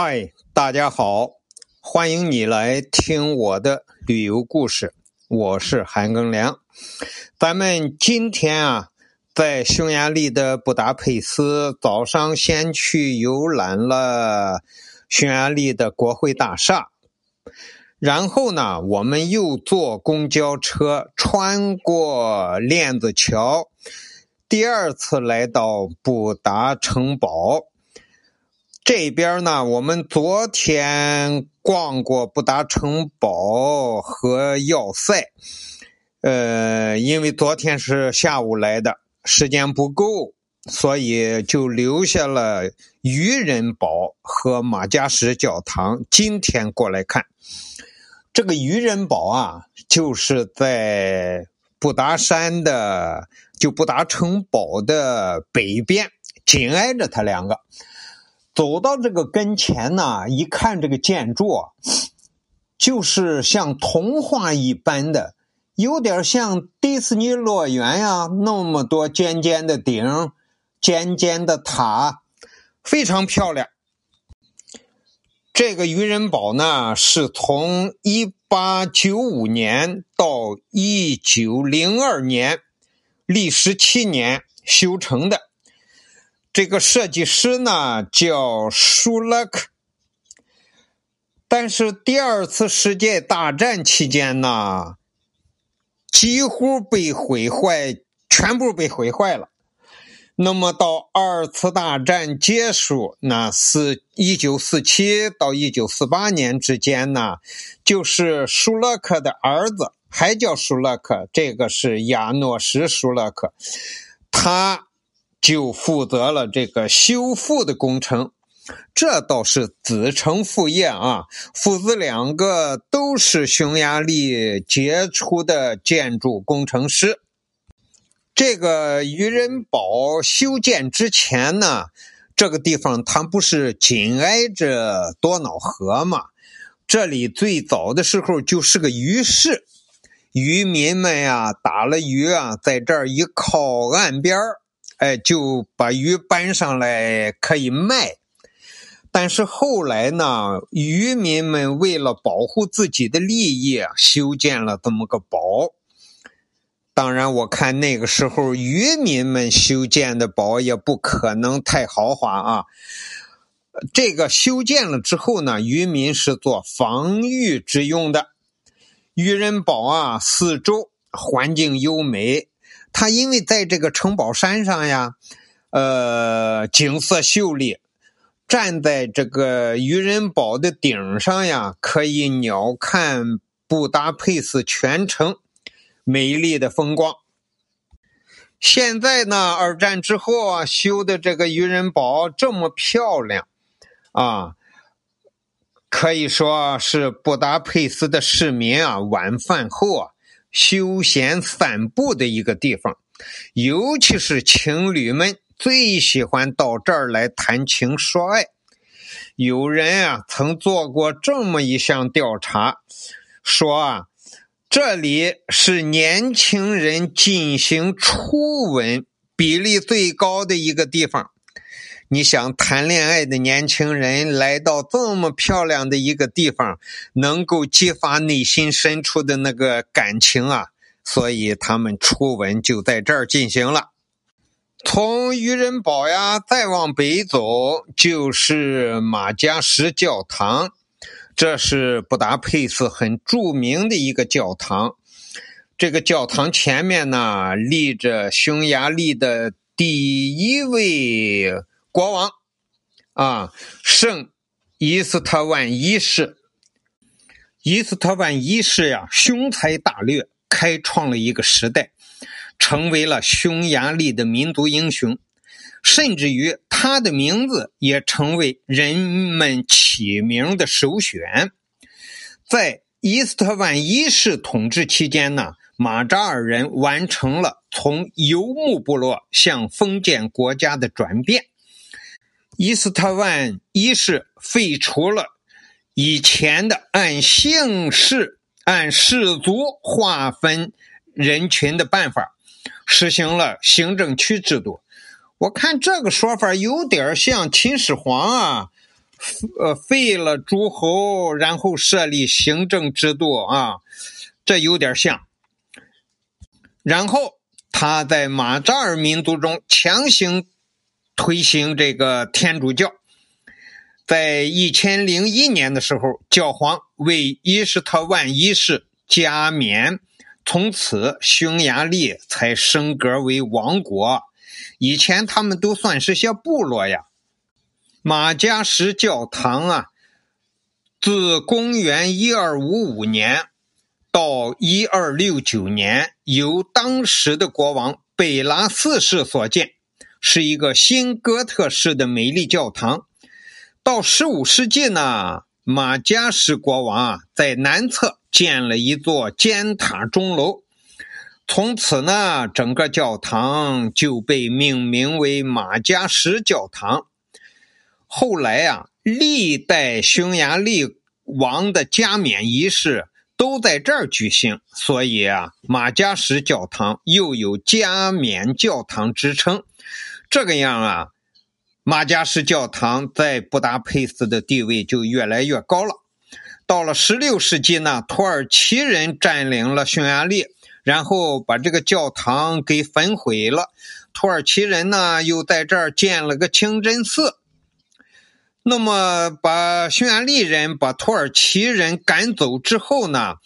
嗨，大家好，欢迎你来听我的旅游故事。我是韩庚良。咱们今天啊，在匈牙利的布达佩斯，早上先去游览了匈牙利的国会大厦，然后呢，我们又坐公交车穿过链子桥，第二次来到布达城堡。这边呢，我们昨天逛过布达城堡和要塞，呃，因为昨天是下午来的，时间不够，所以就留下了渔人堡和马加什教堂。今天过来看这个渔人堡啊，就是在布达山的，就布达城堡的北边，紧挨着它两个。走到这个跟前呢，一看这个建筑，就是像童话一般的，有点像迪士尼乐园呀，那么多尖尖的顶、尖尖的塔，非常漂亮。这个渔人堡呢，是从一八九五年到一九零二年，历时七年修成的。这个设计师呢叫舒勒克，但是第二次世界大战期间呢，几乎被毁坏，全部被毁坏了。那么到二次大战结束，那是一九四七到一九四八年之间呢，就是舒勒克的儿子，还叫舒勒克，这个是亚诺什舒勒克，他。就负责了这个修复的工程，这倒是子承父业啊。父子两个都是匈牙利杰出的建筑工程师。这个渔人堡修建之前呢，这个地方它不是紧挨着多瑙河吗？这里最早的时候就是个鱼市，渔民们呀打了鱼啊，在这儿一靠岸边儿。哎，就把鱼搬上来可以卖，但是后来呢，渔民们为了保护自己的利益，修建了这么个堡。当然，我看那个时候渔民们修建的堡也不可能太豪华啊。这个修建了之后呢，渔民是做防御之用的。渔人堡啊，四周环境优美。他因为在这个城堡山上呀，呃，景色秀丽，站在这个渔人堡的顶上呀，可以鸟瞰布达佩斯全城美丽的风光。现在呢，二战之后啊，修的这个渔人堡这么漂亮，啊，可以说是布达佩斯的市民啊，晚饭后啊。休闲散步的一个地方，尤其是情侣们最喜欢到这儿来谈情说爱。有人啊曾做过这么一项调查，说啊，这里是年轻人进行初吻比例最高的一个地方。你想谈恋爱的年轻人来到这么漂亮的一个地方，能够激发内心深处的那个感情啊，所以他们初吻就在这儿进行了。从渔人堡呀再往北走，就是马加什教堂，这是布达佩斯很著名的一个教堂。这个教堂前面呢，立着匈牙利的第一位。国王啊，圣伊斯特万一世，伊斯特万一世呀，雄才大略，开创了一个时代，成为了匈牙利的民族英雄，甚至于他的名字也成为人们起名的首选。在伊斯特万一世统治期间呢，马扎尔人完成了从游牧部落向封建国家的转变。伊斯特万一世废除了以前的按姓氏、按氏族划分人群的办法，实行了行政区制度。我看这个说法有点像秦始皇啊，呃废了诸侯，然后设立行政制度啊，这有点像。然后他在马扎尔民族中强行推行这个天主教，在一千零一年的时候，教皇为伊什特万一世加冕，从此匈牙利才升格为王国。以前他们都算是些部落呀。马加什教堂啊，自公元一二五五年。到一二六九年，由当时的国王贝拉四世所建，是一个新哥特式的美丽教堂。到十五世纪呢，马加什国王啊，在南侧建了一座尖塔钟楼，从此呢，整个教堂就被命名为马加什教堂。后来啊，历代匈牙利王的加冕仪式。都在这儿举行，所以啊，马加什教堂又有加冕教堂之称。这个样啊，马加什教堂在布达佩斯的地位就越来越高了。到了十六世纪呢，土耳其人占领了匈牙利，然后把这个教堂给焚毁了。土耳其人呢，又在这儿建了个清真寺。那么，把匈牙利人、把土耳其人赶走之后呢？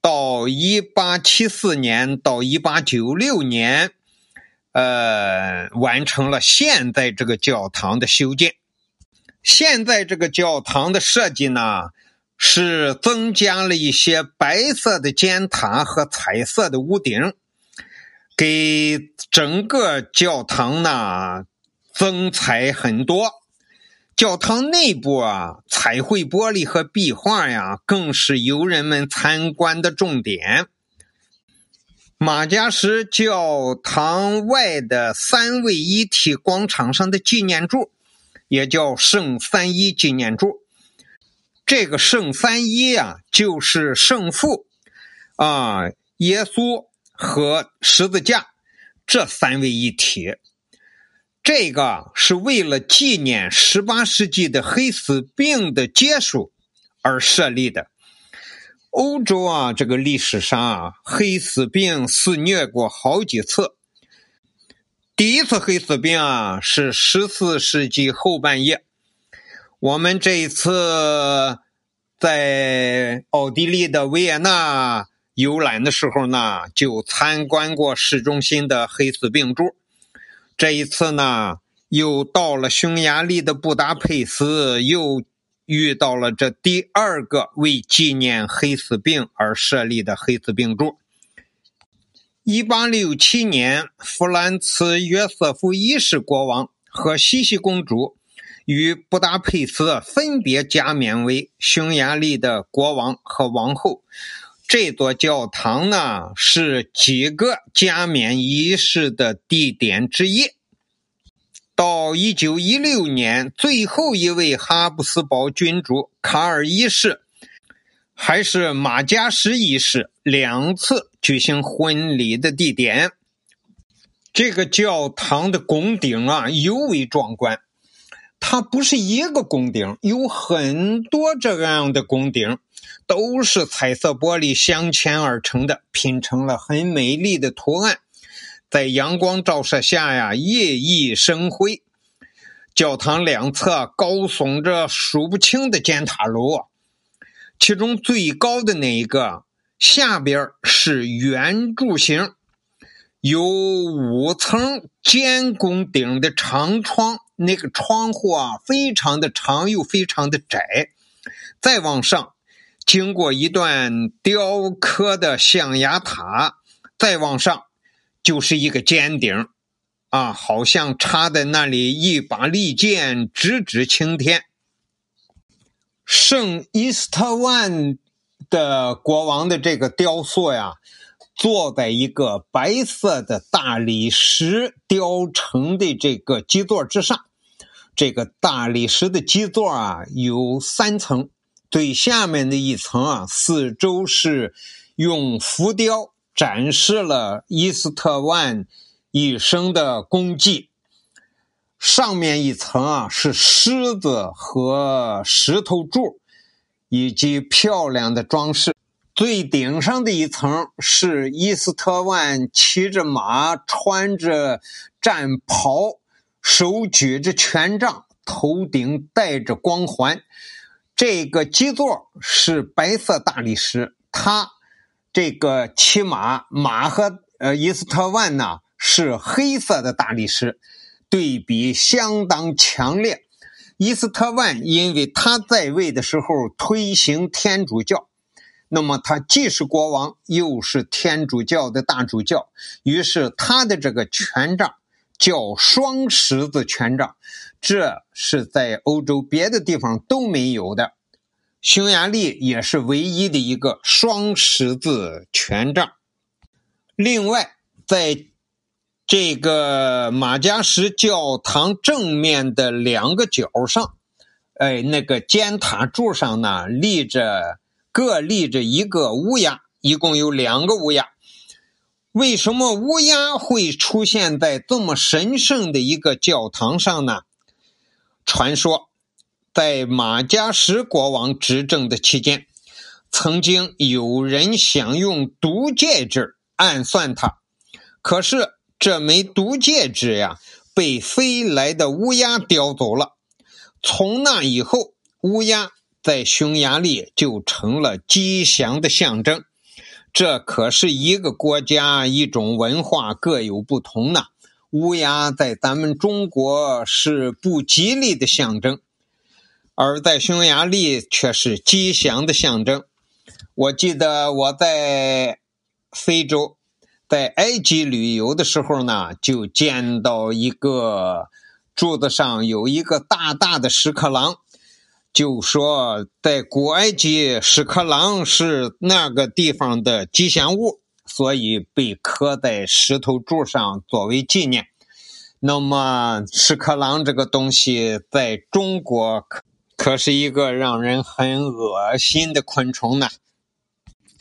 到一八七四年到一八九六年，呃，完成了现在这个教堂的修建。现在这个教堂的设计呢，是增加了一些白色的尖塔和彩色的屋顶，给整个教堂呢增彩很多。教堂内部啊，彩绘玻璃和壁画呀，更是游人们参观的重点。马加什教堂外的三位一体广场上的纪念柱，也叫圣三一纪念柱。这个圣三一啊，就是圣父啊、耶稣和十字架这三位一体。这个是为了纪念十八世纪的黑死病的结束而设立的。欧洲啊，这个历史上啊，黑死病肆虐过好几次。第一次黑死病啊，是十四世纪后半叶。我们这一次在奥地利的维也纳游览的时候呢，就参观过市中心的黑死病柱。这一次呢，又到了匈牙利的布达佩斯，又遇到了这第二个为纪念黑死病而设立的黑死病柱。一八六七年，弗兰茨约瑟夫一世国王和西西公主与布达佩斯分别加冕为匈牙利的国王和王后。这座教堂呢，是几个加冕仪式的地点之一。到一九一六年，最后一位哈布斯堡君主卡尔一世，还是马加什一世两次举行婚礼的地点。这个教堂的拱顶啊，尤为壮观。它不是一个拱顶，有很多这样的拱顶。都是彩色玻璃镶嵌而成的，拼成了很美丽的图案，在阳光照射下呀，熠熠生辉。教堂两侧高耸着数不清的尖塔楼，其中最高的那一个下边是圆柱形，有五层尖拱顶的长窗，那个窗户啊，非常的长又非常的窄，再往上。经过一段雕刻的象牙塔，再往上就是一个尖顶，啊，好像插在那里一把利剑直指青天。圣伊斯特万的国王的这个雕塑呀，坐在一个白色的大理石雕成的这个基座之上，这个大理石的基座啊有三层。最下面的一层啊，四周是用浮雕展示了伊斯特万一生的功绩。上面一层啊是狮子和石头柱，以及漂亮的装饰。最顶上的一层是伊斯特万骑着马，穿着战袍，手举着权杖，头顶戴着光环。这个基座是白色大理石，它这个骑马马和呃伊斯特万呢是黑色的大理石，对比相当强烈。伊斯特万因为他在位的时候推行天主教。那么他既是国王，又是天主教的大主教，于是他的这个权杖叫双十字权杖，这是在欧洲别的地方都没有的。匈牙利也是唯一的一个双十字权杖。另外，在这个马加什教堂正面的两个角上，哎，那个尖塔柱上呢立着。各立着一个乌鸦，一共有两个乌鸦。为什么乌鸦会出现在这么神圣的一个教堂上呢？传说，在马加什国王执政的期间，曾经有人想用毒戒指暗算他，可是这枚毒戒指呀，被飞来的乌鸦叼走了。从那以后，乌鸦。在匈牙利就成了吉祥的象征，这可是一个国家一种文化各有不同呢。乌鸦在咱们中国是不吉利的象征，而在匈牙利却是吉祥的象征。我记得我在非洲，在埃及旅游的时候呢，就见到一个柱子上有一个大大的屎壳郎。就说在古埃及，屎壳郎是那个地方的吉祥物，所以被刻在石头柱上作为纪念。那么，屎壳郎这个东西在中国可是一个让人很恶心的昆虫呢。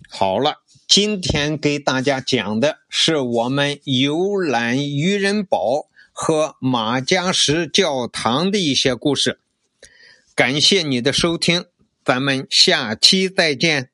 好了，今天给大家讲的是我们游览渔人堡和马加什教堂的一些故事。感谢你的收听，咱们下期再见。